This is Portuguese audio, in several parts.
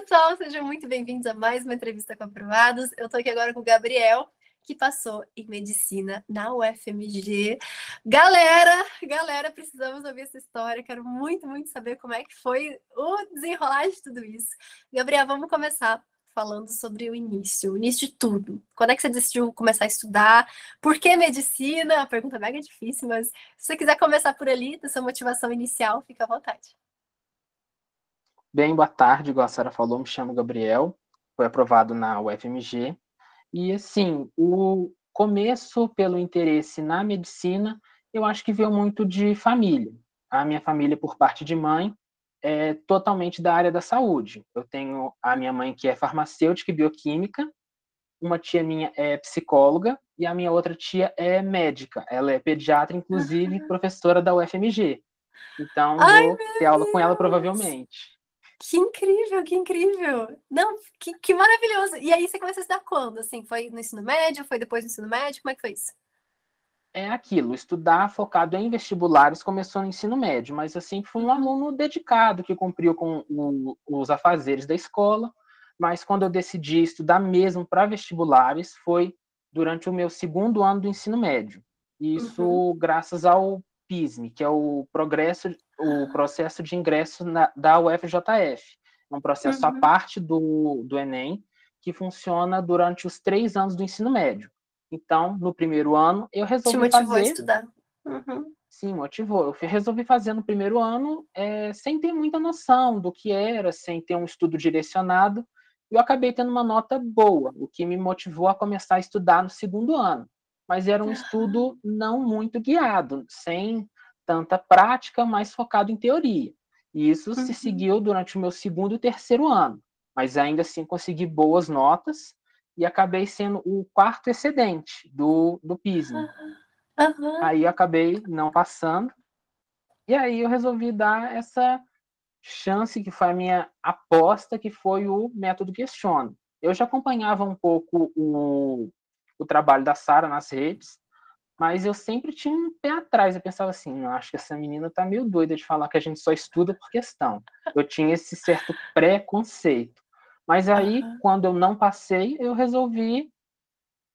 pessoal, sejam muito bem-vindos a mais uma entrevista com aprovados. Eu estou aqui agora com o Gabriel, que passou em medicina na UFMG. Galera, galera, precisamos ouvir essa história. Quero muito, muito saber como é que foi o desenrolar de tudo isso. Gabriel, vamos começar falando sobre o início, o início de tudo. Quando é que você decidiu começar a estudar? Por que medicina? A pergunta mega difícil, mas se você quiser começar por ali, da sua motivação inicial, fica à vontade. Bem, boa tarde, igual a Sara falou, me chamo Gabriel, foi aprovado na UFMG. E, assim, o começo pelo interesse na medicina, eu acho que veio muito de família. A minha família, por parte de mãe, é totalmente da área da saúde. Eu tenho a minha mãe que é farmacêutica e bioquímica, uma tia minha é psicóloga e a minha outra tia é médica. Ela é pediatra, inclusive professora da UFMG. Então, Ai, vou ter aula com ela provavelmente. Que incrível, que incrível. Não, que, que maravilhoso. E aí você começou a estudar quando? Assim, foi no ensino médio? Foi depois do ensino médio? Como é que foi isso? É aquilo, estudar focado em vestibulares começou no ensino médio, mas eu sempre fui um uhum. aluno dedicado que cumpriu com o, os afazeres da escola. Mas quando eu decidi estudar mesmo para vestibulares foi durante o meu segundo ano do ensino médio. Isso uhum. graças ao PISM, que é o progresso, o processo de ingresso na, da UFJF. É um processo uhum. à parte do, do Enem, que funciona durante os três anos do ensino médio. Então, no primeiro ano, eu resolvi Te motivou fazer... a estudar. Uhum. Sim, motivou. Eu resolvi fazer no primeiro ano é, sem ter muita noção do que era, sem ter um estudo direcionado. E eu acabei tendo uma nota boa, o que me motivou a começar a estudar no segundo ano mas era um estudo não muito guiado, sem tanta prática, mas focado em teoria. E isso uhum. se seguiu durante o meu segundo e terceiro ano, mas ainda assim consegui boas notas e acabei sendo o quarto excedente do, do PISM. Uhum. Aí acabei não passando, e aí eu resolvi dar essa chance que foi a minha aposta, que foi o método Questiona. Eu já acompanhava um pouco o, o trabalho da Sara nas redes, mas eu sempre tinha um pé atrás. Eu pensava assim, não, acho que essa menina tá meio doida de falar que a gente só estuda por questão. Eu tinha esse certo preconceito. Mas aí, uhum. quando eu não passei, eu resolvi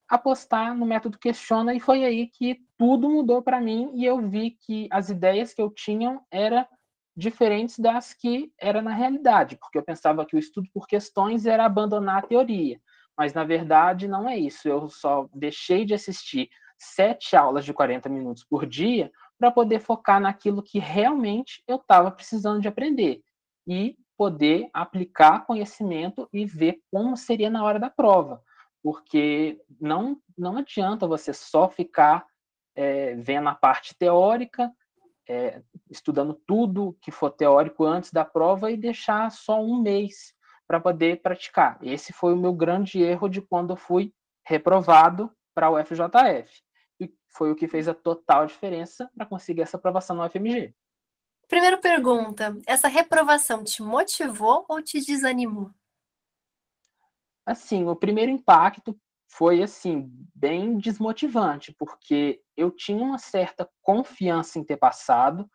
apostar no método Questiona e foi aí que tudo mudou para mim e eu vi que as ideias que eu tinha eram diferentes das que era na realidade, porque eu pensava que o estudo por questões era abandonar a teoria mas na verdade não é isso. Eu só deixei de assistir sete aulas de 40 minutos por dia para poder focar naquilo que realmente eu estava precisando de aprender e poder aplicar conhecimento e ver como seria na hora da prova, porque não não adianta você só ficar é, vendo a parte teórica, é, estudando tudo que for teórico antes da prova e deixar só um mês para poder praticar. Esse foi o meu grande erro de quando eu fui reprovado para o FJF. Foi o que fez a total diferença para conseguir essa aprovação no UFMG. Primeira pergunta: essa reprovação te motivou ou te desanimou? Assim, o primeiro impacto foi assim bem desmotivante, porque eu tinha uma certa confiança em ter passado,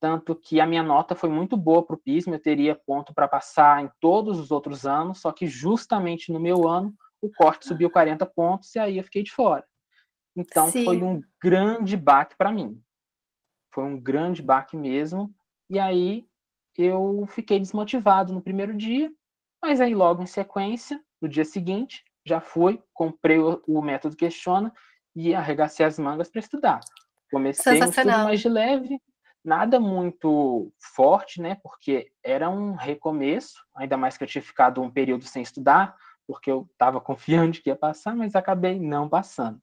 tanto que a minha nota foi muito boa para o PISM, eu teria ponto para passar em todos os outros anos, só que justamente no meu ano o corte subiu 40 pontos e aí eu fiquei de fora. Então Sim. foi um grande baque para mim. Foi um grande baque mesmo. E aí eu fiquei desmotivado no primeiro dia, mas aí logo em sequência, no dia seguinte, já fui, comprei o, o método Questiona e arregacei as mangas para estudar. Comecei um estudo mais de leve, nada muito forte, né? Porque era um recomeço, ainda mais que eu tinha ficado um período sem estudar, porque eu estava confiante que ia passar, mas acabei não passando.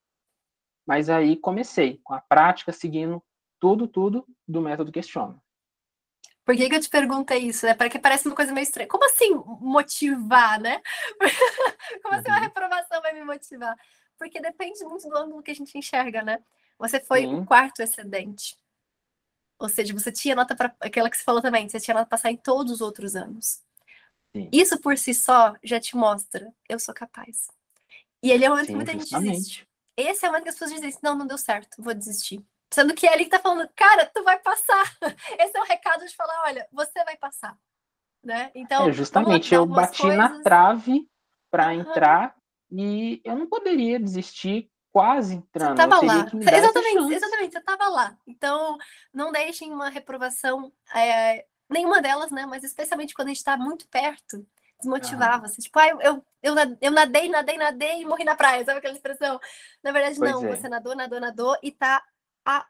Mas aí comecei com a prática, seguindo tudo, tudo do método Questiona. Por que, que eu te perguntei isso? É porque parece uma coisa meio estranha. Como assim motivar, né? Como assim uma uhum. reprovação vai me motivar? Porque depende muito do ângulo que a gente enxerga, né? Você foi Sim. o quarto excedente. Ou seja, você tinha nota para aquela que você falou também, você tinha nota para passar em todos os outros anos. Sim. Isso por si só já te mostra, eu sou capaz. E ele é o momento que muita gente desiste. Esse é o momento que as pessoas dizem, assim, não, não deu certo, vou desistir. Sendo que é ele que tá falando, cara, tu vai passar. Esse é o recado de falar, olha, você vai passar. né? Então, é, justamente, eu bati coisas... na trave para uhum. entrar e eu não poderia desistir quase entrando. Você estava lá. exatamente, exatamente, você estava lá. Então, não deixem uma reprovação, é, nenhuma delas, né? Mas especialmente quando a gente está muito perto, desmotivar você. Tipo, ah, eu, eu, eu nadei, nadei, nadei e morri na praia, sabe aquela expressão? Na verdade, pois não, é. você nadou, nadou, nadou e tá a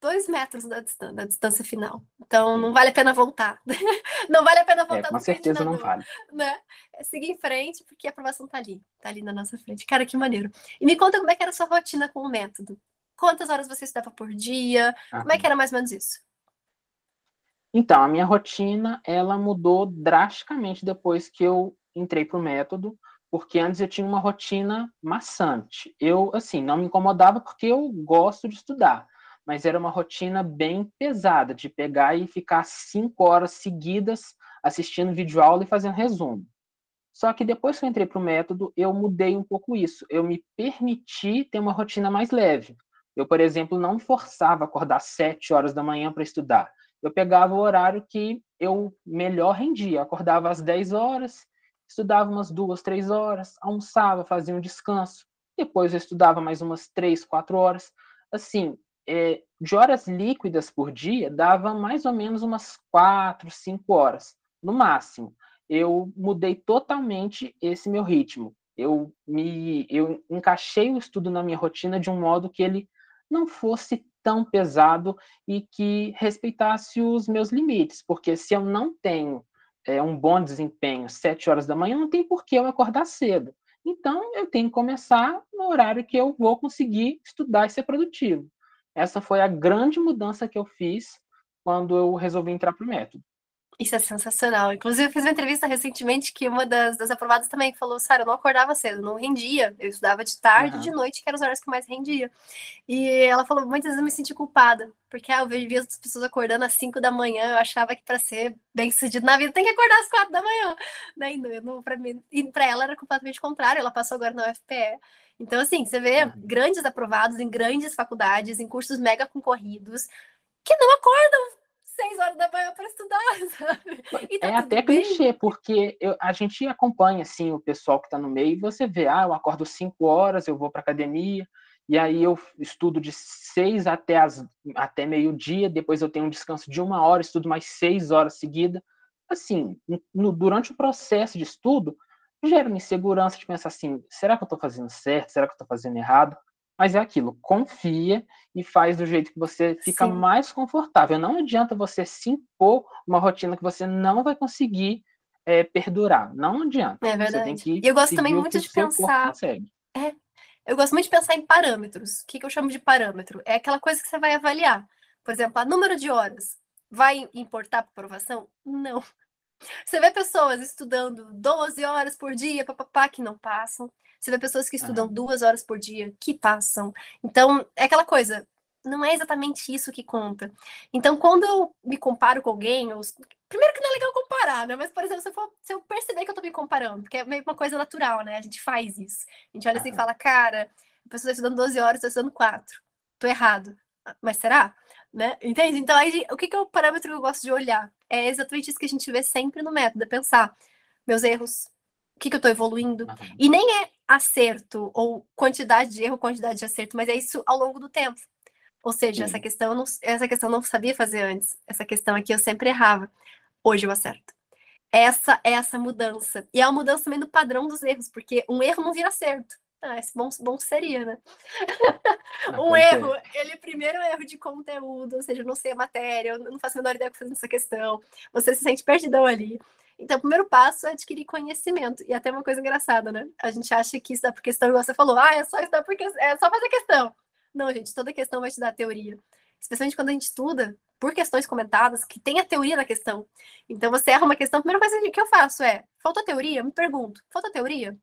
dois metros da distância, da distância final. Então, não vale a pena voltar. não vale a pena é, voltar. É, com certeza não vale. Né? É seguir em frente, porque a aprovação tá ali, tá ali na nossa frente. Cara, que maneiro. E me conta como é que era a sua rotina com o método. Quantas horas você estudava por dia? Como é que era mais ou menos isso? Então, a minha rotina, ela mudou drasticamente depois que eu entrei para o método, porque antes eu tinha uma rotina maçante. Eu, assim, não me incomodava porque eu gosto de estudar, mas era uma rotina bem pesada, de pegar e ficar cinco horas seguidas assistindo videoaula e fazendo resumo. Só que depois que eu entrei para o método, eu mudei um pouco isso. Eu me permiti ter uma rotina mais leve. Eu, por exemplo, não forçava acordar sete horas da manhã para estudar eu pegava o horário que eu melhor rendia. acordava às 10 horas, estudava umas duas, três horas, almoçava, fazia um descanso, depois eu estudava mais umas três, quatro horas. Assim, é, de horas líquidas por dia, dava mais ou menos umas quatro, cinco horas, no máximo. Eu mudei totalmente esse meu ritmo. Eu me eu encaixei o estudo na minha rotina de um modo que ele não fosse tão pesado e que respeitasse os meus limites, porque se eu não tenho é, um bom desempenho sete horas da manhã, não tem por que eu acordar cedo. Então, eu tenho que começar no horário que eu vou conseguir estudar e ser produtivo. Essa foi a grande mudança que eu fiz quando eu resolvi entrar para o método. Isso é sensacional. Inclusive, eu fiz uma entrevista recentemente que uma das, das aprovadas também falou: Sara, eu não acordava cedo, não rendia. Eu estudava de tarde e uhum. de noite, que eram os horários que mais rendia. E ela falou: muitas vezes eu me senti culpada, porque ah, eu via as pessoas acordando às 5 da manhã. Eu achava que para ser bem sucedido na vida tem que acordar às 4 da manhã. Né? E, para mim, e para ela era completamente contrário. Ela passou agora na UFPE. Então, assim, você vê uhum. grandes aprovados em grandes faculdades, em cursos mega concorridos, que não acordam seis horas da manhã para estudar, sabe? Tá é até bem. clichê, porque eu, a gente acompanha assim o pessoal que está no meio, e você vê, ah, eu acordo cinco horas, eu vou para academia, e aí eu estudo de seis até, as, até meio-dia, depois eu tenho um descanso de uma hora, estudo mais seis horas seguidas. Assim, no, durante o processo de estudo, gera uma insegurança de pensar assim, será que eu estou fazendo certo? Será que eu estou fazendo errado? Mas é aquilo, confia e faz do jeito que você fica Sim. mais confortável. Não adianta você se impor uma rotina que você não vai conseguir é, perdurar. Não adianta. É verdade. e eu gosto também muito de pensar. É, eu gosto muito de pensar em parâmetros. O que, que eu chamo de parâmetro? É aquela coisa que você vai avaliar. Por exemplo, a número de horas. Vai importar para aprovação? Não. Você vê pessoas estudando 12 horas por dia, papapá, que não passam. Você vê pessoas que estudam duas horas por dia, que passam. Então, é aquela coisa, não é exatamente isso que conta. Então, quando eu me comparo com alguém, eu... primeiro que não é legal comparar, né? Mas, por exemplo, se eu, for... se eu perceber que eu tô me comparando, porque é meio uma coisa natural, né? A gente faz isso. A gente olha assim e fala, cara, a pessoa está estudando 12 horas, eu estou estudando 4. Tô errado. Mas será? Né? Entende? Então, aí, o que, que é o parâmetro que eu gosto de olhar? É exatamente isso que a gente vê sempre no método, é pensar meus erros, o que, que eu estou evoluindo. Uhum. E nem é acerto ou quantidade de erro, quantidade de acerto, mas é isso ao longo do tempo. Ou seja, essa questão, eu não, essa questão eu não sabia fazer antes. Essa questão aqui eu sempre errava. Hoje eu acerto. Essa é essa mudança. E é uma mudança também do padrão dos erros, porque um erro não vira acerto. Ah, esse bom, bom seria, né? um erro, ele primeiro é um erro de conteúdo, ou seja, eu não sei a matéria, eu não faço a menor ideia do que fazer essa questão. Você se sente perdidão ali. Então, o primeiro passo é adquirir conhecimento. E até uma coisa engraçada, né? A gente acha que estudar por questão, igual você falou, ah, é só estudar porque é só fazer questão. Não, gente, toda questão vai te dar teoria. Especialmente quando a gente estuda por questões comentadas, que tem a teoria da questão. Então, você erra uma questão, a primeira coisa que eu faço é, falta teoria? Me pergunto, falta teoria?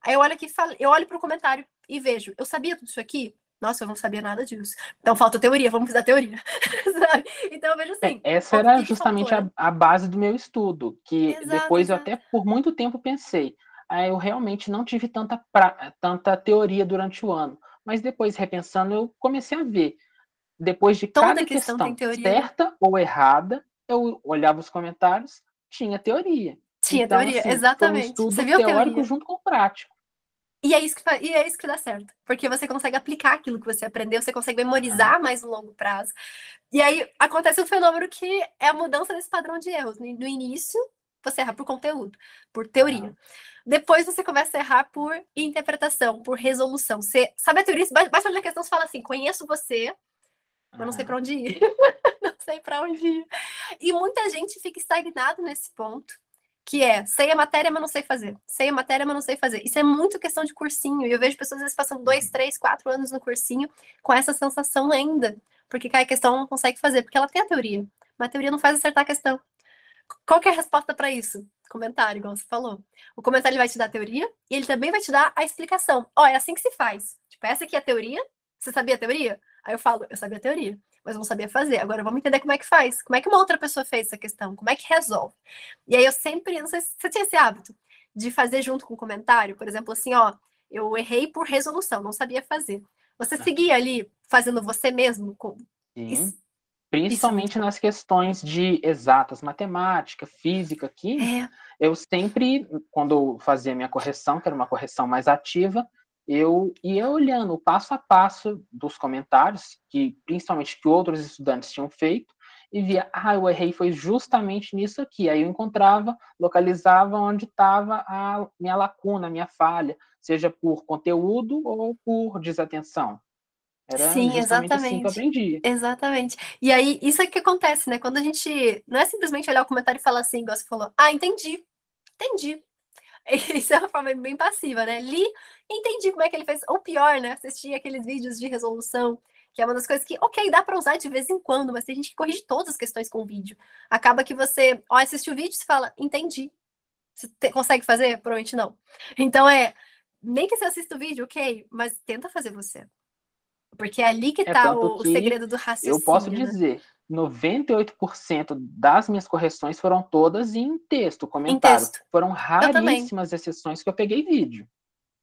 Aí eu olho aqui, eu olho para o comentário e vejo, eu sabia tudo isso aqui? Nossa, eu não sabia nada disso. Então falta teoria, vamos fazer a teoria. então eu vejo assim. É, essa era justamente a, a, base do meu estudo, que exato, depois exato. eu até por muito tempo pensei, ah, eu realmente não tive tanta, pra, tanta teoria durante o ano. Mas depois, repensando, eu comecei a ver. Depois de Toda cada questão, questão certa ou errada, eu olhava os comentários, tinha teoria. Tinha então, teoria, assim, exatamente. Um você viu teórico teoria. junto com o prático. E é, isso que, e é isso que dá certo. Porque você consegue aplicar aquilo que você aprendeu, você consegue memorizar mais no longo prazo. E aí acontece um fenômeno que é a mudança desse padrão de erros. No início, você erra por conteúdo, por teoria. Depois você começa a errar por interpretação, por resolução. Você sabe a teoria, basta olhar a questão, você fala assim: conheço você, mas não sei para onde ir. não sei para onde ir. E muita gente fica estagnado nesse ponto que é sei a matéria, mas não sei fazer. Sei a matéria, mas não sei fazer. Isso é muito questão de cursinho. E eu vejo pessoas às vezes passando dois, uhum. três, quatro anos no cursinho com essa sensação ainda. Porque cai a questão não consegue fazer, porque ela tem a teoria. Mas a teoria não faz acertar a questão. Qual é a resposta para isso? Comentário, igual você falou. O comentário ele vai te dar a teoria e ele também vai te dar a explicação. Ó, oh, é assim que se faz. Tipo, essa aqui é a teoria. Você sabia a teoria? Aí eu falo, eu sabia a teoria mas não sabia fazer. Agora vamos entender como é que faz, como é que uma outra pessoa fez essa questão, como é que resolve. E aí eu sempre, não sei se você tinha esse hábito de fazer junto com o comentário, por exemplo, assim, ó, eu errei por resolução, não sabia fazer. Você ah. seguia ali fazendo você mesmo com Sim. Isso. Principalmente Isso. nas questões de exatas, matemática, física, química, é. eu sempre, quando eu fazia minha correção, que era uma correção mais ativa, eu ia olhando o passo a passo dos comentários, que principalmente que outros estudantes tinham feito, e via, ah, eu errei foi justamente nisso aqui. Aí eu encontrava, localizava onde estava a minha lacuna, a minha falha, seja por conteúdo ou por desatenção. Era Sim, exatamente. Assim que. Exatamente. E aí, isso é que acontece, né? Quando a gente. Não é simplesmente olhar o comentário e falar assim, igual você falou, ah, entendi. Entendi. Isso é uma forma bem passiva, né? Li, entendi como é que ele fez. Ou pior, né? Assistir aqueles vídeos de resolução, que é uma das coisas que, ok, dá para usar de vez em quando, mas tem gente que corrige todas as questões com o vídeo. Acaba que você, ó, assiste o vídeo e fala, entendi. Você te, consegue fazer? Provavelmente não. Então é, nem que você assista o vídeo, ok, mas tenta fazer você. Porque é ali que está é o, segredo do raciocínio. Eu posso né? Dizer, 98% das minhas correções foram todas em texto, comentário. Em texto. Foram raríssimas exceções que eu peguei vídeo.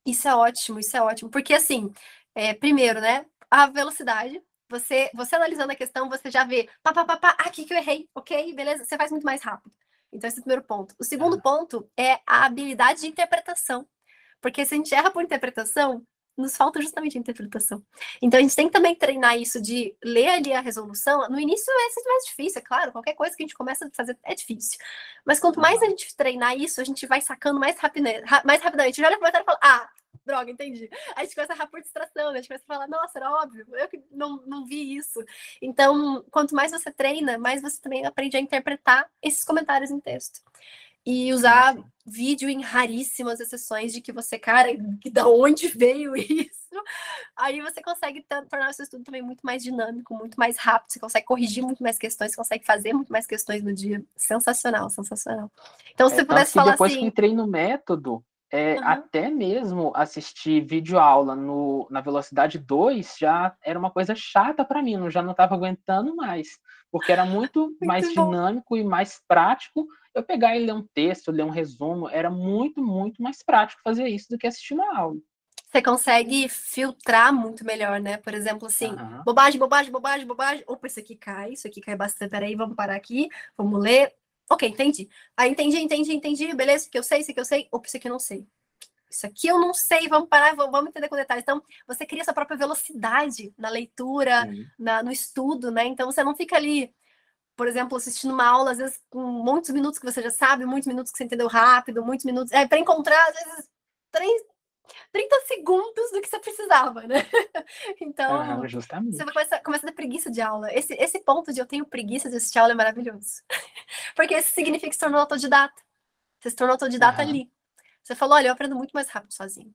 Isso é ótimo, isso é ótimo. Porque, assim, é, primeiro, né? A velocidade. Você, você analisando a questão, você já vê, pá, pá, pá, pá, aqui que eu errei, ok, beleza, você faz muito mais rápido. Então, esse é o primeiro ponto. O segundo ah. ponto é a habilidade de interpretação. Porque se a gente erra por interpretação, nos falta justamente a interpretação. Então a gente tem que também treinar isso de ler ali a resolução. No início é sempre mais difícil, é claro, qualquer coisa que a gente começa a fazer é difícil. Mas quanto mais a gente treinar isso, a gente vai sacando mais, rapide mais rapidamente. Já olha pro comentário e fala, ah, droga, entendi. A gente começa a errar por distração, né? a gente começa a falar, nossa, era óbvio, eu que não, não vi isso. Então, quanto mais você treina, mais você também aprende a interpretar esses comentários em texto e usar vídeo em raríssimas exceções de que você, cara, da onde veio isso? Aí você consegue tornar o seu estudo também muito mais dinâmico, muito mais rápido, você consegue corrigir muito mais questões, você consegue fazer muito mais questões no dia. Sensacional, sensacional. Então, se é, você pudesse falar depois assim... que entrei no método, é, uhum. até mesmo assistir vídeo aula no, na velocidade 2 já era uma coisa chata para mim, eu já não estava aguentando mais, porque era muito, muito mais bom. dinâmico e mais prático eu pegar e ler um texto, ler um resumo, era muito, muito mais prático fazer isso do que assistir uma aula. Você consegue filtrar muito melhor, né? Por exemplo, assim, uhum. bobagem, bobagem, bobagem, bobagem. Opa, isso aqui cai, isso aqui cai bastante. Peraí, vamos parar aqui, vamos ler. Ok, entendi. Aí entendi, entendi, entendi. Beleza, isso aqui eu sei, isso aqui eu sei. Opa, isso aqui eu não sei. Isso aqui eu não sei, vamos parar, vamos entender com detalhes. Então, você cria sua própria velocidade na leitura, na, no estudo, né? Então, você não fica ali por exemplo, assistindo uma aula, às vezes com muitos minutos que você já sabe, muitos minutos que você entendeu rápido, muitos minutos. É, para encontrar, às vezes, 3, 30 segundos do que você precisava, né? Então, ah, justamente. você começa, começa a ter preguiça de aula. Esse, esse ponto de eu tenho preguiça de assistir aula é maravilhoso. Porque isso significa que se tornou autodidata. Você se tornou autodidata ah. ali. Você falou, olha, eu aprendo muito mais rápido sozinho.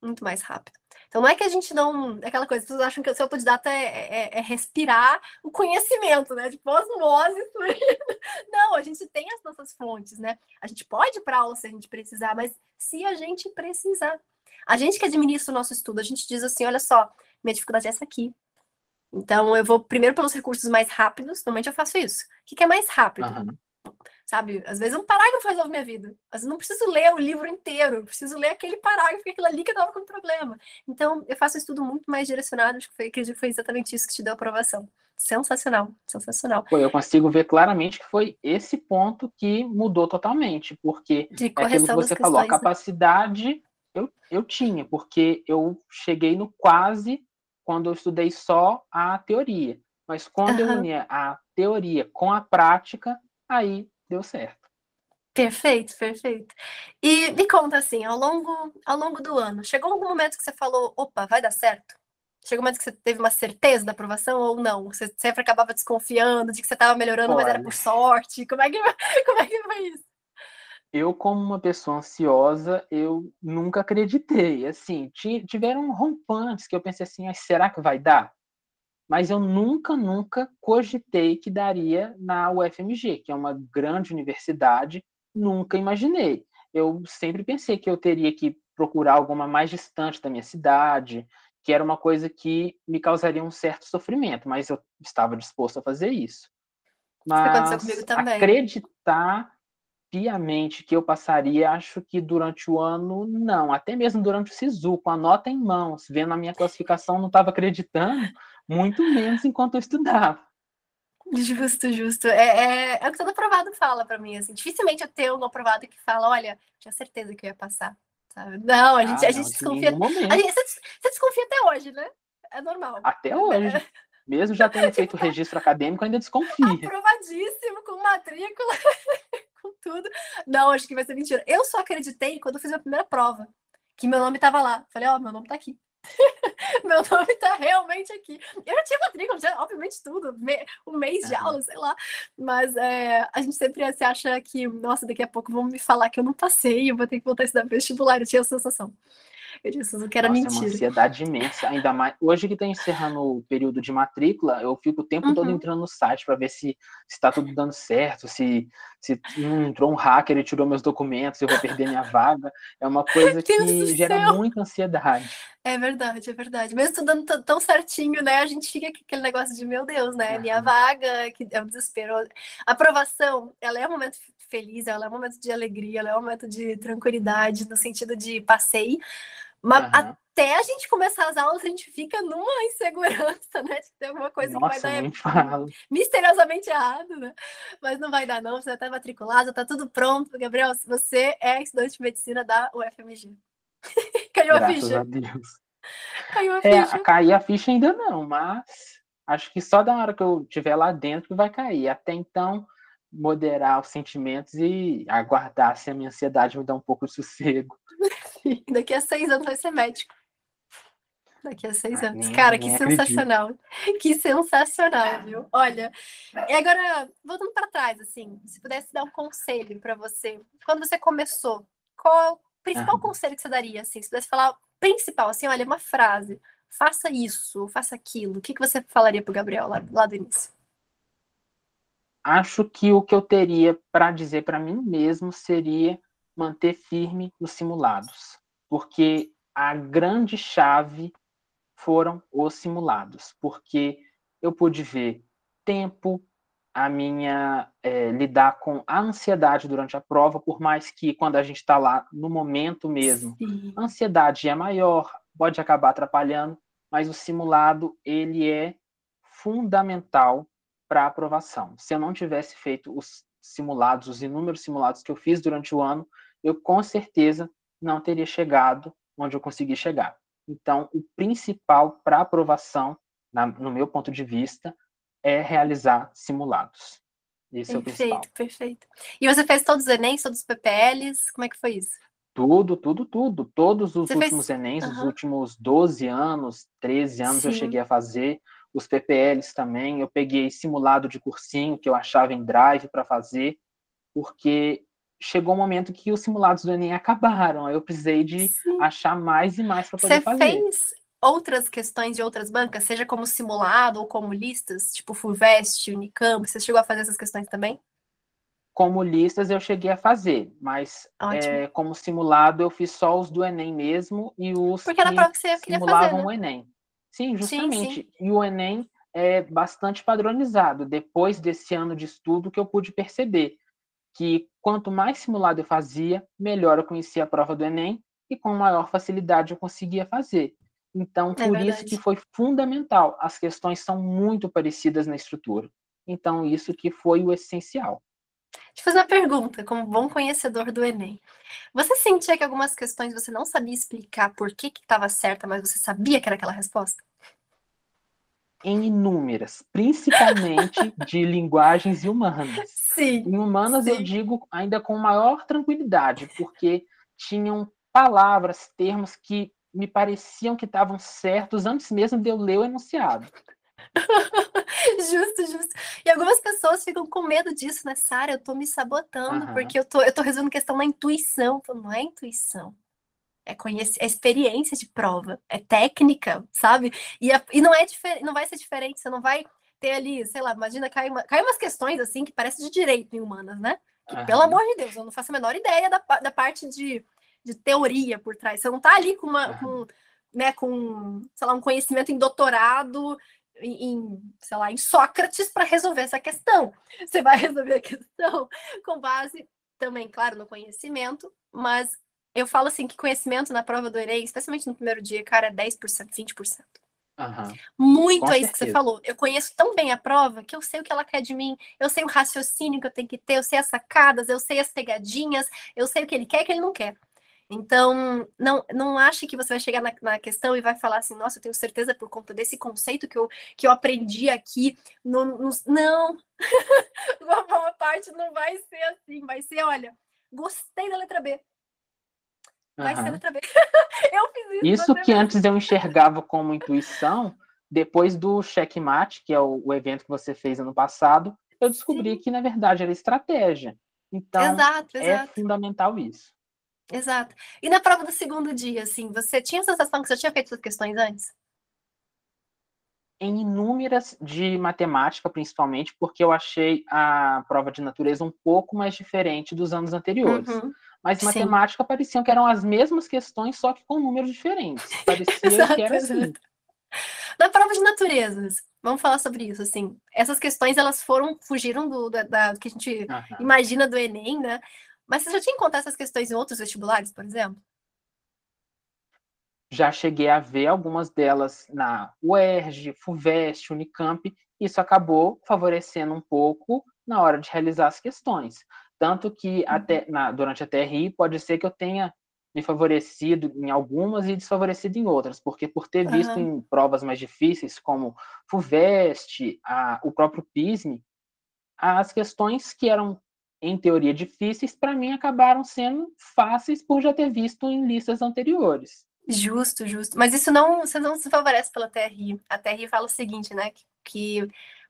Muito mais rápido. Então não é que a gente não. É aquela coisa, pessoas acham que o seu autodidata é, é, é respirar o conhecimento, né? Tipo, osmose. Não, a gente tem as nossas fontes, né? A gente pode ir para aula se a gente precisar, mas se a gente precisar. A gente que administra o nosso estudo, a gente diz assim: olha só, minha dificuldade é essa aqui. Então, eu vou primeiro pelos recursos mais rápidos, normalmente eu faço isso. O que, que é mais rápido? Uhum sabe? Às vezes um parágrafo resolve minha vida. Às vezes não preciso ler o livro inteiro, preciso ler aquele parágrafo, aquilo ali que eu tava com problema. Então, eu faço um estudo muito mais direcionado, acho que foi, acredito que foi exatamente isso que te deu aprovação. sensacional, sensacional. Pô, eu consigo ver claramente que foi esse ponto que mudou totalmente, porque De é aquilo que você falou, a questões, né? Eu, eu tinha, porque eu cheguei no quase quando eu estudei só a teoria. Mas quando eu Aham. unia a teoria com a prática, aí deu certo. Perfeito, perfeito. E me conta assim, ao longo, ao longo do ano, chegou algum momento que você falou, opa, vai dar certo? Chegou um momento que você teve uma certeza da aprovação ou não? Você sempre acabava desconfiando de que você estava melhorando, mas era Olha. por sorte? Como é que, como é que foi isso? Eu, como uma pessoa ansiosa, eu nunca acreditei. Assim, ti- tiveram rompantes que eu pensei assim, "Ai, será que vai dar? Mas eu nunca, nunca cogitei que daria na UFMG, que é uma grande universidade, nunca imaginei. Eu sempre pensei que eu teria que procurar alguma mais distante da minha cidade, que era uma coisa que me causaria um certo sofrimento, mas eu estava disposto a fazer isso. aconteceu comigo Mas também. acreditar piamente que eu passaria, acho que durante o ano, não. Até mesmo durante o SISU, com a nota em mãos, vendo a minha classificação, não estava acreditando, muito menos enquanto eu estudava. Justo, justo. É, é, é o que todo aprovado fala pra mim, assim. Dificilmente eu tenho um aprovado que fala, olha, tinha certeza que eu ia passar, sabe? Não, a gente, Ah, a não, gente de desconfia. A gente, você, você desconfia até hoje, né? É normal. Até hoje. Mesmo já tendo feito registro acadêmico, ainda desconfia. Aprovadíssimo, com matrícula, com tudo. Não, acho que vai ser mentira. Eu só acreditei quando eu fiz a primeira prova, que meu nome tava lá. Falei, ó, meu nome tá aqui. meu nome tá realmente aqui. Eu já tinha matrícula, já, obviamente tudo, me, um mês de aula, sei lá. Mas é, a gente sempre se acha que, nossa, daqui a pouco vão me falar que eu não passei, eu vou ter que voltar a estudar vestibular. Eu tinha essa sensação. Eu disse que era Nossa, é uma mentira. ansiedade imensa. Ainda mais. Hoje que está encerrando o período de matrícula, eu fico o tempo todo Uhum. entrando no site para ver se está tudo dando certo, se, se não entrou um hacker e tirou meus documentos, eu vou perder minha vaga. É uma coisa que gera muita ansiedade. É verdade, é verdade. Mesmo estudando tão certinho, né? A gente fica com aquele negócio de, meu Deus, né? Minha Aham. vaga, que é um desespero. A aprovação, ela é um momento feliz, ela é um momento de alegria, ela é um momento de tranquilidade, no sentido de passei. Mas Aham. até a gente começar as aulas, a gente fica numa insegurança, né? De ter alguma coisa que vai Nossa, dar nem falo. misteriosamente errado, né? Mas não vai dar, não. Você já tá matriculado, tá tudo pronto. Gabriel, você é estudante de medicina da UFMG. Caiu a Graças ficha. a Deus. Caiu a É, ficha. cair a ficha ainda não, mas acho que só da hora que eu estiver lá dentro que vai cair. Até então, moderar os sentimentos e aguardar se a minha ansiedade me dá um pouco de sossego. Daqui a seis anos vai ser médico. Daqui a seis Ah, anos. nem- Cara, que nem acredito. sensacional. Que sensacional, viu? Olha, e agora, voltando para trás, assim, se pudesse dar um conselho para você, quando você começou, qual o principal Aham. conselho que você daria, assim? Se pudesse falar o principal, assim, olha, uma frase, faça isso, faça aquilo, o que, que você falaria pro Gabriel lá, lá do início? Acho que o que eu teria para dizer para mim mesmo seria manter firme nos simulados, porque a grande chave foram os simulados, porque eu pude ver tempo, a minha é, lidar com a ansiedade durante a prova, por mais que quando a gente está lá no momento mesmo, Sim. a ansiedade é maior, pode acabar atrapalhando, mas o simulado ele é fundamental para a aprovação. Se eu não tivesse feito os simulados, os inúmeros simulados que eu fiz durante o ano, eu com certeza não teria chegado onde eu consegui chegar. Então, o principal para aprovação, na, no meu ponto de vista, é realizar simulados. Esse é o principal. Perfeito, perfeito. E você fez todos os Enems, todos os PPLs? Como é que foi isso? Tudo, tudo, tudo. Todos os Você fez- últimos Enems, os Aham. últimos 12 anos, 13 anos eu Sim. cheguei a fazer. Os PPLs também. Eu peguei simulado de cursinho que eu achava em Drive para fazer, porque chegou um momento que os simulados do Enem acabaram. Aí eu precisei de Sim. achar mais e mais para poder Você fazer. fez outras questões de outras bancas, seja como simulado ou como listas, tipo FUVEST, Unicamp, você chegou a fazer essas questões também? Como listas eu cheguei a fazer, mas é, como simulado eu fiz só os do Enem mesmo e os Porque que prova que você queria fazer, simulavam né? o Enem. Sim, Sim, justamente. E o Enem é bastante padronizado. Depois desse ano de estudo que eu pude perceber que quanto mais simulado eu fazia, melhor eu conhecia a prova do Enem e com maior facilidade eu conseguia fazer. Então, é por isso que foi fundamental. As questões são muito parecidas na estrutura. Então, isso que foi o essencial. Deixa eu fazer uma pergunta, como bom conhecedor do Enem. Você sentia que algumas questões você não sabia explicar por que estava certa, mas você sabia que era aquela resposta? Em inúmeras, principalmente de linguagens humanas. Sim. Em humanas sim. eu digo ainda com maior tranquilidade, porque tinham palavras, termos que me pareciam que estavam certos antes mesmo de eu ler o enunciado. justo, justo. E algumas pessoas ficam com medo disso, né? Sara, eu tô me sabotando, uhum. porque eu tô, eu tô resolvendo questão na intuição. Não é intuição. É, conhecer, é experiência de prova, é técnica, sabe? E, a, e não é não vai ser diferente, você não vai ter ali, sei lá, imagina, cai, uma, cai umas questões assim que parecem de direito em humanas, né? Que. Pelo amor de Deus, eu não faço a menor ideia da, da parte de, de teoria por trás. Você não tá ali com uma. Com, né, com, sei lá, um conhecimento em doutorado em, sei lá, em Sócrates para resolver essa questão. Você vai resolver a questão com base também, claro, no conhecimento, mas eu falo assim que conhecimento na prova do Enem, especialmente no primeiro dia, cara, é 10%, 20%. Uhum. Muito Com é isso certeza. que você falou. Eu conheço tão bem a prova que eu sei o que ela quer de mim, eu sei o raciocínio que eu tenho que ter, eu sei as sacadas, eu sei as pegadinhas, eu sei o que ele quer e o que ele não quer. Então, não, não ache que você vai chegar na, na, questão e vai falar assim, nossa, eu tenho certeza por conta desse conceito que eu, que eu aprendi aqui. No, no... Não! Uma boa parte não vai ser assim, vai ser, olha, gostei da letra B. Vai uhum. ser a letra B. eu fiz isso. Isso que antes eu enxergava como intuição, depois do checkmate, que é o, o evento que você fez ano passado, eu descobri Sim. que, na verdade, era estratégia. Então, exato, é exato. fundamental isso. Exato. E na prova do segundo dia, assim, você tinha a sensação que você tinha feito essas questões antes? Em inúmeras de matemática, principalmente, porque eu achei a prova de natureza um pouco mais diferente dos anos anteriores. Uhum. Mas Sim. matemática pareciam que eram as mesmas questões, só que com números diferentes. Parecia exato, que era assim. exato. Na prova de naturezas, vamos falar sobre isso, assim. Essas questões, elas foram, fugiram do, da, da que a gente Uhum. imagina do Enem, né? Mas você já tinha encontrado essas questões em outros vestibulares, por exemplo? Já cheguei a ver algumas delas na UERJ, FUVEST, Unicamp. Isso acabou favorecendo um pouco na hora de realizar as questões. Tanto que até na, durante a TRI pode ser que eu tenha me favorecido em algumas e desfavorecido em outras, porque por ter visto Aham. em provas mais difíceis, como FUVEST, a, o próprio PISME, as questões que eram em teoria difíceis, para mim acabaram sendo fáceis por já ter visto em listas anteriores. Justo, justo. Mas isso não, você não se favorece pela TRI. A TRI fala o seguinte, né? Que, que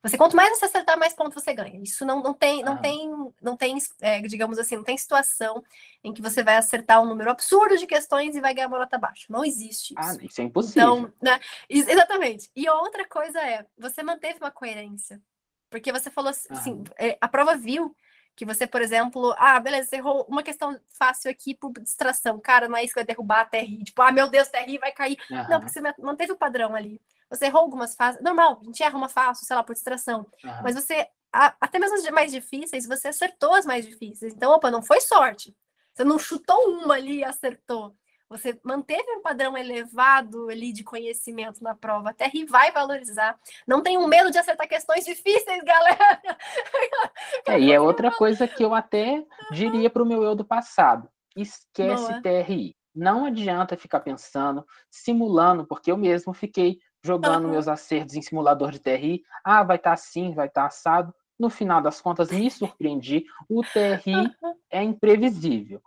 você quanto mais você acertar, mais pontos você ganha. Isso não, não tem, não Ah. tem, não tem, é, digamos assim, não tem situação em que você vai acertar um número absurdo de questões e vai ganhar uma nota baixa. Não existe isso. Ah, isso é impossível. Então, né? Ex- Exatamente. E outra coisa é, você manteve uma coerência. Porque você falou assim, é, a prova viu que você, por exemplo, ah, beleza, você errou uma questão fácil aqui por distração. Cara, não é isso que vai derrubar a TRI. Tipo, ah, meu Deus, TRI vai cair. Não, porque você ma- manteve o padrão ali. Você errou algumas fases. Normal, a gente erra uma fácil, sei lá, por distração. aham. Mas você, a- até mesmo as mais difíceis, você acertou as mais difíceis. Então, opa, não foi sorte. Você não chutou uma ali e acertou. Você manteve um padrão elevado ali de conhecimento na prova. A TRI vai valorizar. Não tenham medo de acertar questões difíceis, galera. É, e é outra coisa que eu até diria para o meu eu do passado: esquece Boa. TRI. Não adianta ficar pensando, simulando, porque eu mesmo fiquei jogando meus acertos em simulador de TRI. Ah, vai estar assim, vai estar assado. No final das contas, me surpreendi. O TRI é imprevisível,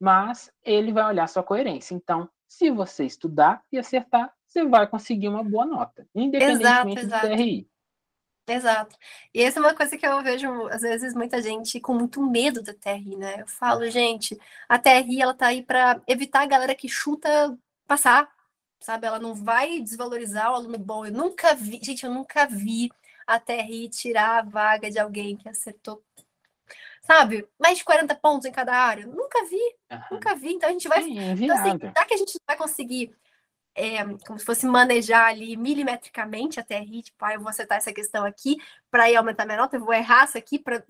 mas ele vai olhar sua coerência. Então, se você estudar e acertar, você vai conseguir uma boa nota, independentemente exato. do TRI. Exato. E essa é uma coisa que eu vejo, às vezes, muita gente com muito medo da TRI, né? Eu falo, gente, a TRI, ela tá aí para evitar a galera que chuta passar, sabe? Ela não vai desvalorizar o aluno bom. Eu nunca vi, gente, eu nunca vi a TRI tirar a vaga de alguém que acertou, sabe? Mais de 40 pontos em cada área. Nunca vi, Aham. nunca vi. Então a gente vai É então, assim, já que a gente vai conseguir, é, como se fosse manejar ali milimetricamente a TRI, tipo, ah, eu vou acertar essa questão aqui para ir aumentar minha nota, eu vou errar essa aqui para.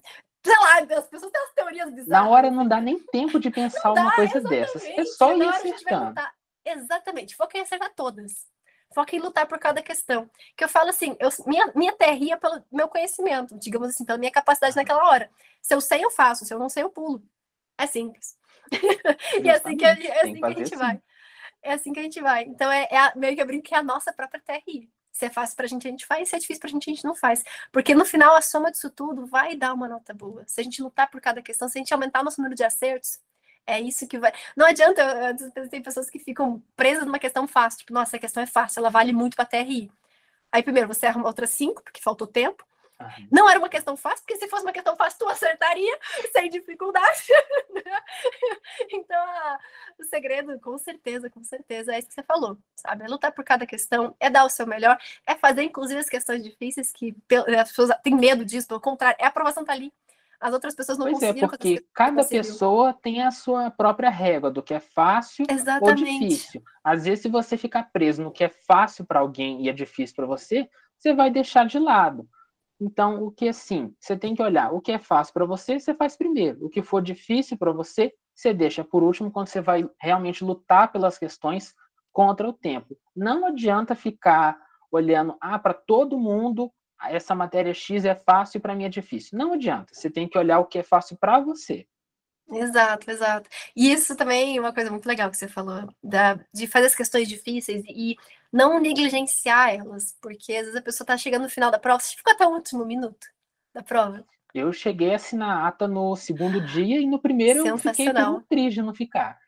Sei lá, as pessoas têm as teorias bizarras. Na hora não dá nem tempo de pensar uma coisa dessas. É só ir acertando. montar- Exatamente, foca em acertar todas. Foca em lutar por cada questão. Que eu falo assim, eu, minha, minha terria pelo meu conhecimento, digamos assim, pela minha capacidade naquela hora. Se eu sei, eu faço. Se eu não sei, eu pulo. É simples. e é assim que, é assim que a gente assim. vai. É assim que a gente vai. Então, é, é a, meio que eu brinco que é a nossa própria TRI. Se é fácil pra gente, a gente faz. Se é difícil pra gente, a gente não faz. Porque no final, a soma disso tudo vai dar uma nota boa. Se a gente lutar por cada questão, se a gente aumentar o nosso número de acertos, é isso que vai. Não adianta, tem pessoas que ficam presas numa questão fácil. Tipo, nossa, a questão é fácil, ela vale muito pra TRI. Aí, primeiro, você arruma outras cinco, porque faltou tempo. Não era uma questão fácil, porque se fosse uma questão fácil, tu acertaria sem dificuldade. Né? então, a, o segredo, com certeza, com certeza, é isso que você falou, sabe? É lutar por cada questão, é dar o seu melhor, é fazer, inclusive, as questões difíceis que as pessoas têm medo disso, pelo contrário, a aprovação tá ali. As outras pessoas não pois é, porque cada pessoa tem a sua própria régua do que é fácil Exatamente. ou difícil. Às vezes, se você ficar preso no que é fácil para alguém e é difícil para você, você vai deixar de lado. Então, o que assim, você tem que olhar o que é fácil para você, você faz primeiro. O que for difícil para você, você deixa por último quando você vai realmente lutar pelas questões contra o tempo. Não adianta ficar olhando, ah, para todo mundo essa matéria X é fácil e para mim é difícil. Não adianta. Você tem que olhar o que é fácil para você. Exato, exato. E isso também é uma coisa muito legal que você falou, da, de fazer as questões difíceis e não negligenciar elas, porque às vezes a pessoa está chegando no final da prova, você ficou até o último minuto da prova. Eu cheguei a assinar a ata no segundo dia e no primeiro eu fiquei tão triste de não ficar.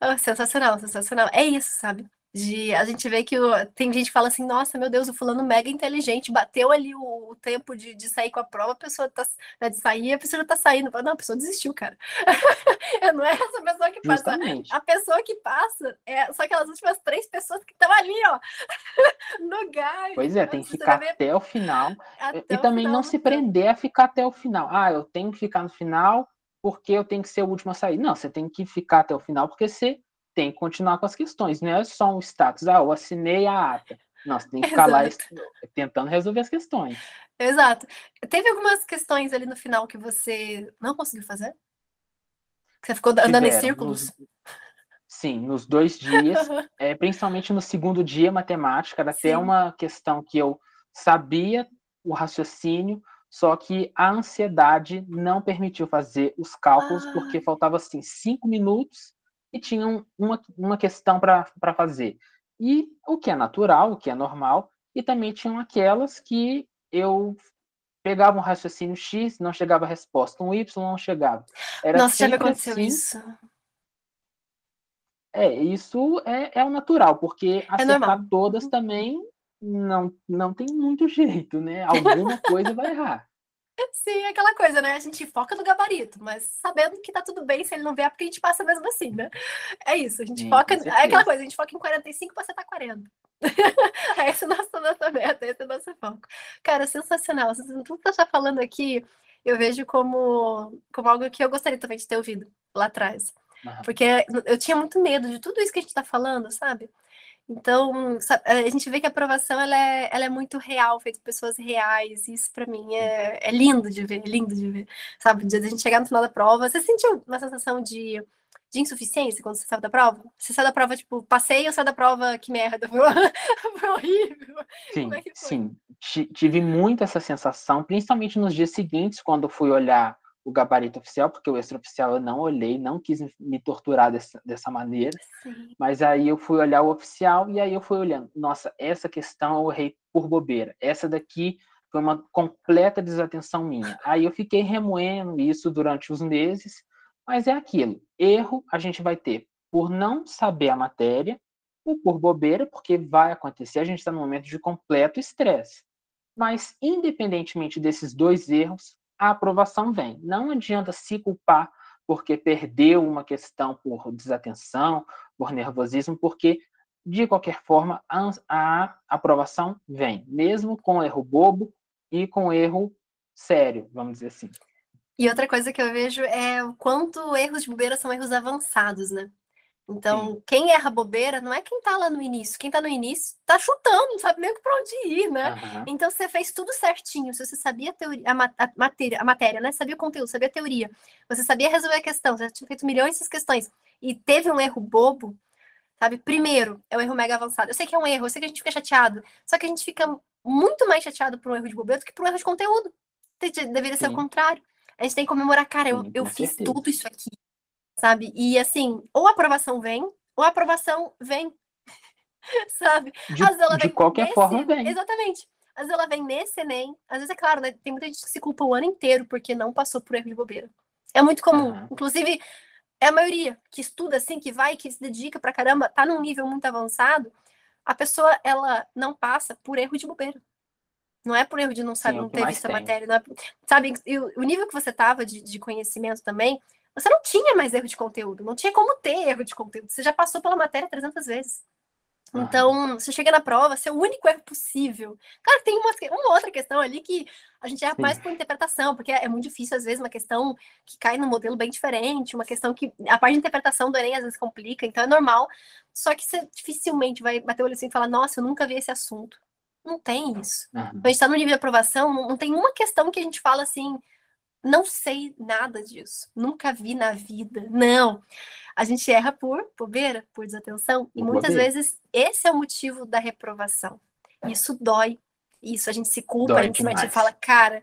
Oh, sensacional, sensacional. É isso, sabe? De a gente vê que o, tem gente que fala assim, nossa, meu Deus, o fulano mega inteligente, bateu ali o, o tempo de, de sair com a prova, a pessoa tá né, de sair, a pessoa já tá saindo. Não, a pessoa desistiu, cara. não é essa pessoa que passa. Justamente. A pessoa que passa é só aquelas últimas três pessoas que estão ali, ó, no gás. Pois é, tem que ficar até o final. Até e, o também final, não se prender a ficar até o final. Ah, eu tenho que ficar no final porque eu tenho que ser o último a sair. Não, você tem que ficar até o final porque você tem que continuar com as questões, não é só um status, ah, eu assinei a ata. Não, você tem que ficar lá tentando resolver as questões. Exato. Teve algumas questões ali no final que você não conseguiu fazer? Que você ficou andando em círculos? Nos, sim, nos dois dias, é, principalmente no segundo dia, matemática, era até uma questão que eu sabia o raciocínio, só que a ansiedade não permitiu fazer os cálculos, ah. porque faltava assim cinco minutos e tinham uma, uma questão para fazer. E o que é natural, o que é normal, e também tinham aquelas que eu pegava um raciocínio X, não chegava a resposta, um Y não chegava. Era Nossa, já me aconteceu assim, isso. É, isso é, é o natural, porque é acertar todas também não, não tem muito jeito, né? Alguma coisa vai errar. Sim, aquela coisa, né? A gente foca no gabarito, mas sabendo que tá tudo bem, se ele não vier, é porque a gente passa mesmo assim, né? É isso, a gente Sim, foca. É aquela coisa, a gente foca em 45 para acertar 40. essa é a nossa, nossa meta, esse é o nosso foco. Cara, sensacional. Tudo que você está falando aqui, eu vejo como, como algo que eu gostaria também de ter ouvido lá atrás. Uhum. Porque eu tinha muito medo de tudo isso que a gente está falando, sabe? Então, a gente vê que a aprovação ela é, ela é muito real, feita por pessoas reais. E isso para mim é, é, lindo de ver, é lindo de ver. Sabe, de a gente chegar no final da prova, você sentiu uma sensação de, de insuficiência quando você saiu da prova? Você saiu da prova, tipo, passei ou saiu da prova, que merda, foi horrível. Sim, é sim. Tive muito essa sensação, principalmente nos dias seguintes, quando fui olhar o gabarito oficial, porque o extraoficial eu não olhei, não quis me torturar dessa, dessa maneira. Sim. Mas aí eu fui olhar o oficial e aí eu fui olhando, nossa, essa questão eu errei por bobeira. Essa daqui foi uma completa desatenção minha. Aí eu fiquei remoendo isso durante os meses, mas é aquilo. Erro a gente vai ter por não saber a matéria ou por bobeira, porque vai acontecer, a gente está num momento de completo estresse. Mas, independentemente desses dois erros, a aprovação vem. Não adianta se culpar porque perdeu uma questão por desatenção, por nervosismo, porque, de qualquer forma, a, aprovação vem, mesmo com erro bobo e com erro sério, vamos dizer assim. E outra coisa que eu vejo é o quanto erros de bobeira são erros avançados, né? Então, Sim. quem erra bobeira não é quem tá lá no início. Quem tá no início tá chutando, não sabe nem para onde ir, né? Uhum. Então, você fez tudo certinho. Se você sabia a, teoria, a, a, matéria, a matéria, né? Sabia o conteúdo, sabia a teoria. Você sabia resolver a questão, você tinha feito milhões de questões. E teve um erro bobo, sabe? Primeiro, é o erro mega avançado. Eu sei que é um erro, eu sei que a gente fica chateado, só que a gente fica muito mais chateado por um erro de bobeira do que por um erro de conteúdo. Deveria ser Sim. o contrário. A gente tem que comemorar, cara, eu, Sim, eu fiz certeza. tudo isso aqui, sabe? E assim, ou a aprovação vem, ou a aprovação vem, sabe? De, às vezes ela de vem qualquer nesse... forma vem. Exatamente. Às vezes ela vem nesse Enem, às vezes é claro, né? Tem muita gente que se culpa o ano inteiro porque não passou por erro de bobeira. É muito comum. Uhum. Inclusive, é a maioria que estuda assim, que vai, que se dedica pra caramba, tá num nível muito avançado, a pessoa, ela não passa por erro de bobeira. Não é por erro de não saber, Sim, não ter visto a matéria. Não é, sabe, o, o nível que você tava de, de conhecimento também, você não tinha mais erro de conteúdo, não tinha como ter erro de conteúdo. Você já passou pela matéria 300 vezes. Então, você chega na prova, seu único erro possível. Claro, tem uma, uma outra questão ali que a gente erra mais por interpretação, porque é muito difícil, às vezes, uma questão que cai num modelo bem diferente, uma questão que a parte de interpretação do Enem às vezes complica, então é normal. Só que você dificilmente vai bater o olho assim e falar, nossa, eu nunca vi esse assunto. Não tem isso. Uhum. A gente está no nível de aprovação, não, não tem uma questão que a gente fala assim, não sei nada disso, nunca vi na vida. Não. A gente erra por bobeira, por desatenção, e muitas vezes esse é o motivo da reprovação. Isso dói. Isso a gente se culpa, dói a gente demais. fala, cara,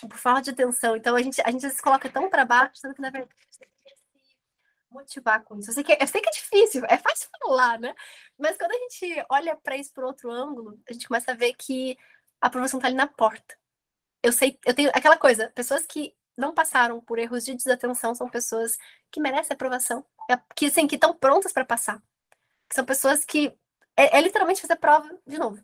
por falta de atenção. Então a gente, a gente se coloca tão para baixo, sendo que na verdade se motivar com isso. Eu sei, que, eu sei que é difícil, é fácil falar, né? Mas quando a gente olha para isso por outro ângulo, a gente começa a ver que a aprovação está ali na porta eu sei, eu tenho aquela coisa, pessoas que não passaram por erros de desatenção são pessoas que merecem aprovação, é, que assim, que estão prontas para passar. Que são pessoas que é, é, literalmente fazer prova de novo.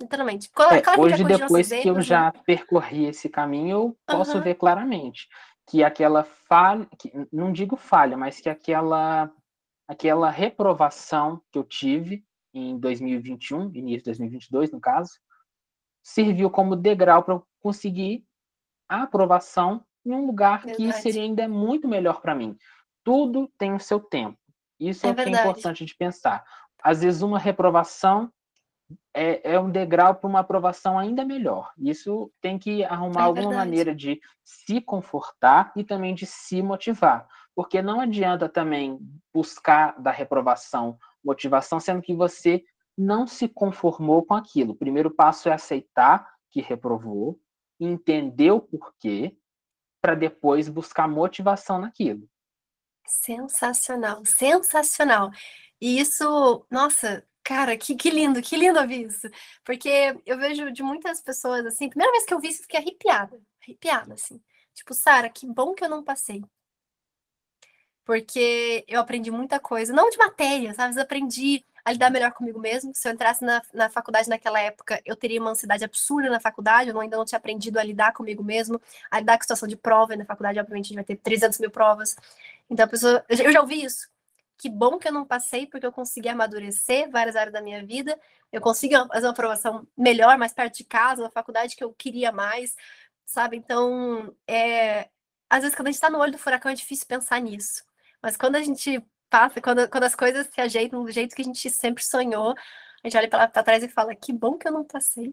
Literalmente. Quando, é, hoje, depois que eu já né? percorri esse caminho, eu posso uhum. ver claramente que aquela falha, que, não digo falha, mas que aquela, aquela reprovação que eu tive em 2021, início de 2022, no caso, serviu como degrau para eu conseguir a aprovação em um lugar verdade. que seria ainda muito melhor para mim. Tudo tem o seu tempo. Isso é, é o que é importante de pensar. Às vezes, uma reprovação é, é um degrau para uma aprovação ainda melhor. Isso tem que arrumar é alguma maneira de se confortar e também de se motivar. Porque não adianta também buscar da reprovação motivação, sendo que você não se conformou com aquilo. O primeiro passo é aceitar que reprovou, entender o porquê, para depois buscar motivação naquilo. Sensacional, sensacional. E isso, nossa, cara, que, que lindo, que lindo ouvir isso. Porque eu vejo de muitas pessoas assim, primeira vez que eu vi isso, fiquei arrepiada, arrepiada, assim. Tipo, Sara, que bom que eu não passei. Porque eu aprendi muita coisa, não de matéria, sabe? Eu aprendi a lidar melhor comigo mesmo. Se eu entrasse na, na faculdade naquela época, eu teria uma ansiedade absurda na faculdade, eu ainda não tinha aprendido a lidar comigo mesmo, a lidar com a situação de prova, e na faculdade, obviamente, a gente vai ter 300 mil provas. Então, a pessoa, eu já ouvi isso. Que bom que eu não passei, porque eu consegui amadurecer várias áreas da minha vida, eu consegui fazer uma aprovação melhor, mais perto de casa, na faculdade que eu queria mais, sabe? Então, é... às vezes, quando a gente está no olho do furacão, é difícil pensar nisso. Mas quando a gente passa, quando, quando as coisas se ajeitam do jeito que a gente sempre sonhou, a gente olha para trás e fala, que bom que eu não passei.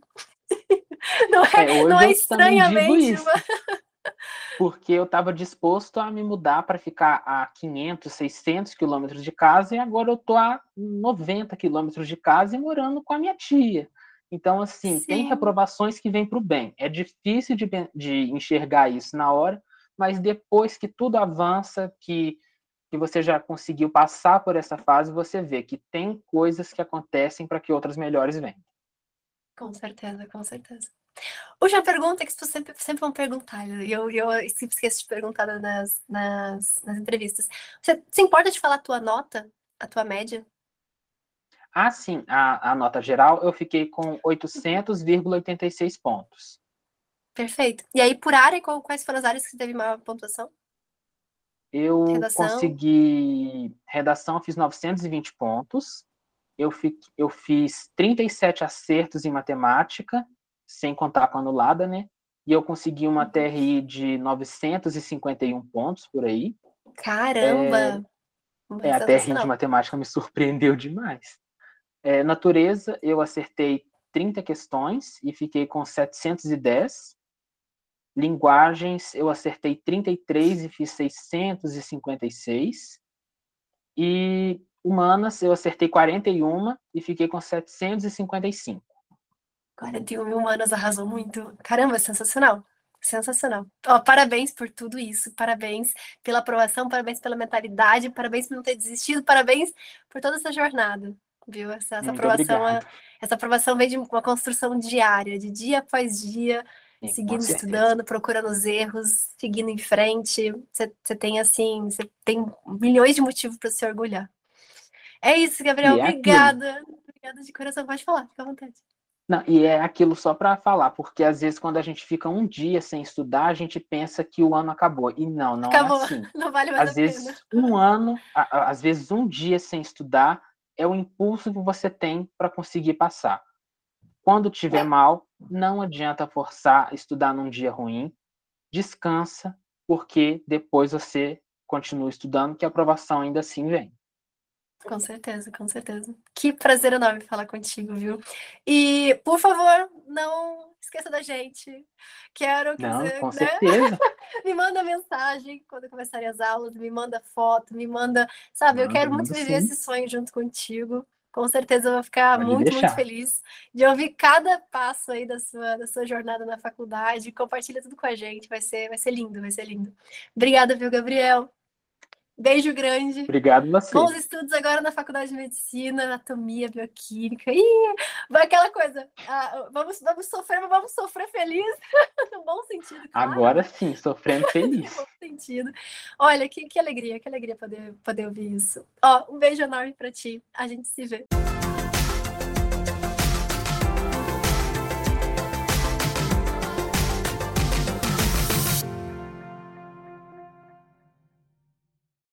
não é, é não é estranhamente. Porque eu estava disposto a me mudar para ficar a 500, 600 quilômetros de casa e agora eu estou a 90 quilômetros de casa e morando com a minha tia. Então, assim, Sim. tem reprovações que vêm para o bem. É difícil de, de enxergar isso na hora, mas depois que tudo avança, que que você já conseguiu passar por essa fase, você vê que tem coisas que acontecem para que outras melhores venham. Com certeza, com certeza. Última pergunta que vocês sempre, sempre vão perguntar, e eu, eu sempre esqueço de perguntar nas, nas, nas entrevistas. Você se importa de falar a tua nota, a tua média? Ah, sim. A, a nota geral eu fiquei com 800,86 pontos. Perfeito. E aí, por área, quais foram as áreas que teve maior pontuação? Eu redação. consegui. Redação, fiz 920 pontos. Eu, fi, eu fiz 37 acertos em matemática, sem contar com a anulada, né? E eu consegui uma uhum. TRI de 951 pontos por aí. Caramba! É, é a TRI de matemática me surpreendeu demais. É, natureza, eu acertei 30 questões e fiquei com 710. Linguagens, eu acertei 33 e fiz 656. E humanas eu acertei 41 e fiquei com 755. 41 humanas arrasou muito. Caramba, sensacional. Sensacional. Ó, parabéns por tudo isso, parabéns pela aprovação, parabéns pela mentalidade, parabéns por não ter desistido, parabéns por toda essa jornada, viu? Essa, essa aprovação, é, essa aprovação vem de uma construção diária, de dia após dia, Sim, seguindo estudando, procurando os erros, seguindo em frente. Você tem assim, você tem milhões de motivos para se orgulhar. É isso, Gabriel. É obrigada. Aquilo. Obrigada de coração. Pode falar, fica à vontade. Não, e é aquilo só para falar, porque às vezes quando a gente fica um dia sem estudar, a gente pensa que o ano acabou. E não, não é acabou. é assim. Não vale mais às vezes pena. um ano, às vezes um dia sem estudar é o impulso que você tem para conseguir passar. Quando tiver mal, não adianta forçar estudar num dia ruim. Descansa, porque depois você continua estudando, que a aprovação ainda assim vem. Com certeza, com certeza. Que prazer enorme falar contigo, viu? E, por favor, não esqueça da gente. Quero que não, você. Com né? certeza. me manda mensagem quando começarem as aulas, me manda foto, me manda. Sabe, eu quero muito viver sim. esse sonho junto contigo. Com certeza eu vou ficar Pode muito, deixar. muito feliz de ouvir cada passo aí da sua, da sua jornada na faculdade. Compartilha tudo com a gente. Vai ser, vai ser lindo, vai ser lindo. Obrigada, viu, Gabriel? Beijo grande. Obrigado você. Bons estudos agora na Faculdade de Medicina, Anatomia, Bioquímica. Ih, vai aquela coisa. Ah, vamos, vamos sofrer, mas vamos sofrer feliz. no bom sentido. Claro. Agora sim, sofrendo feliz. no bom sentido. Olha, que, que alegria, que alegria poder, poder ouvir isso. Ó, um beijo enorme para ti. A gente se vê.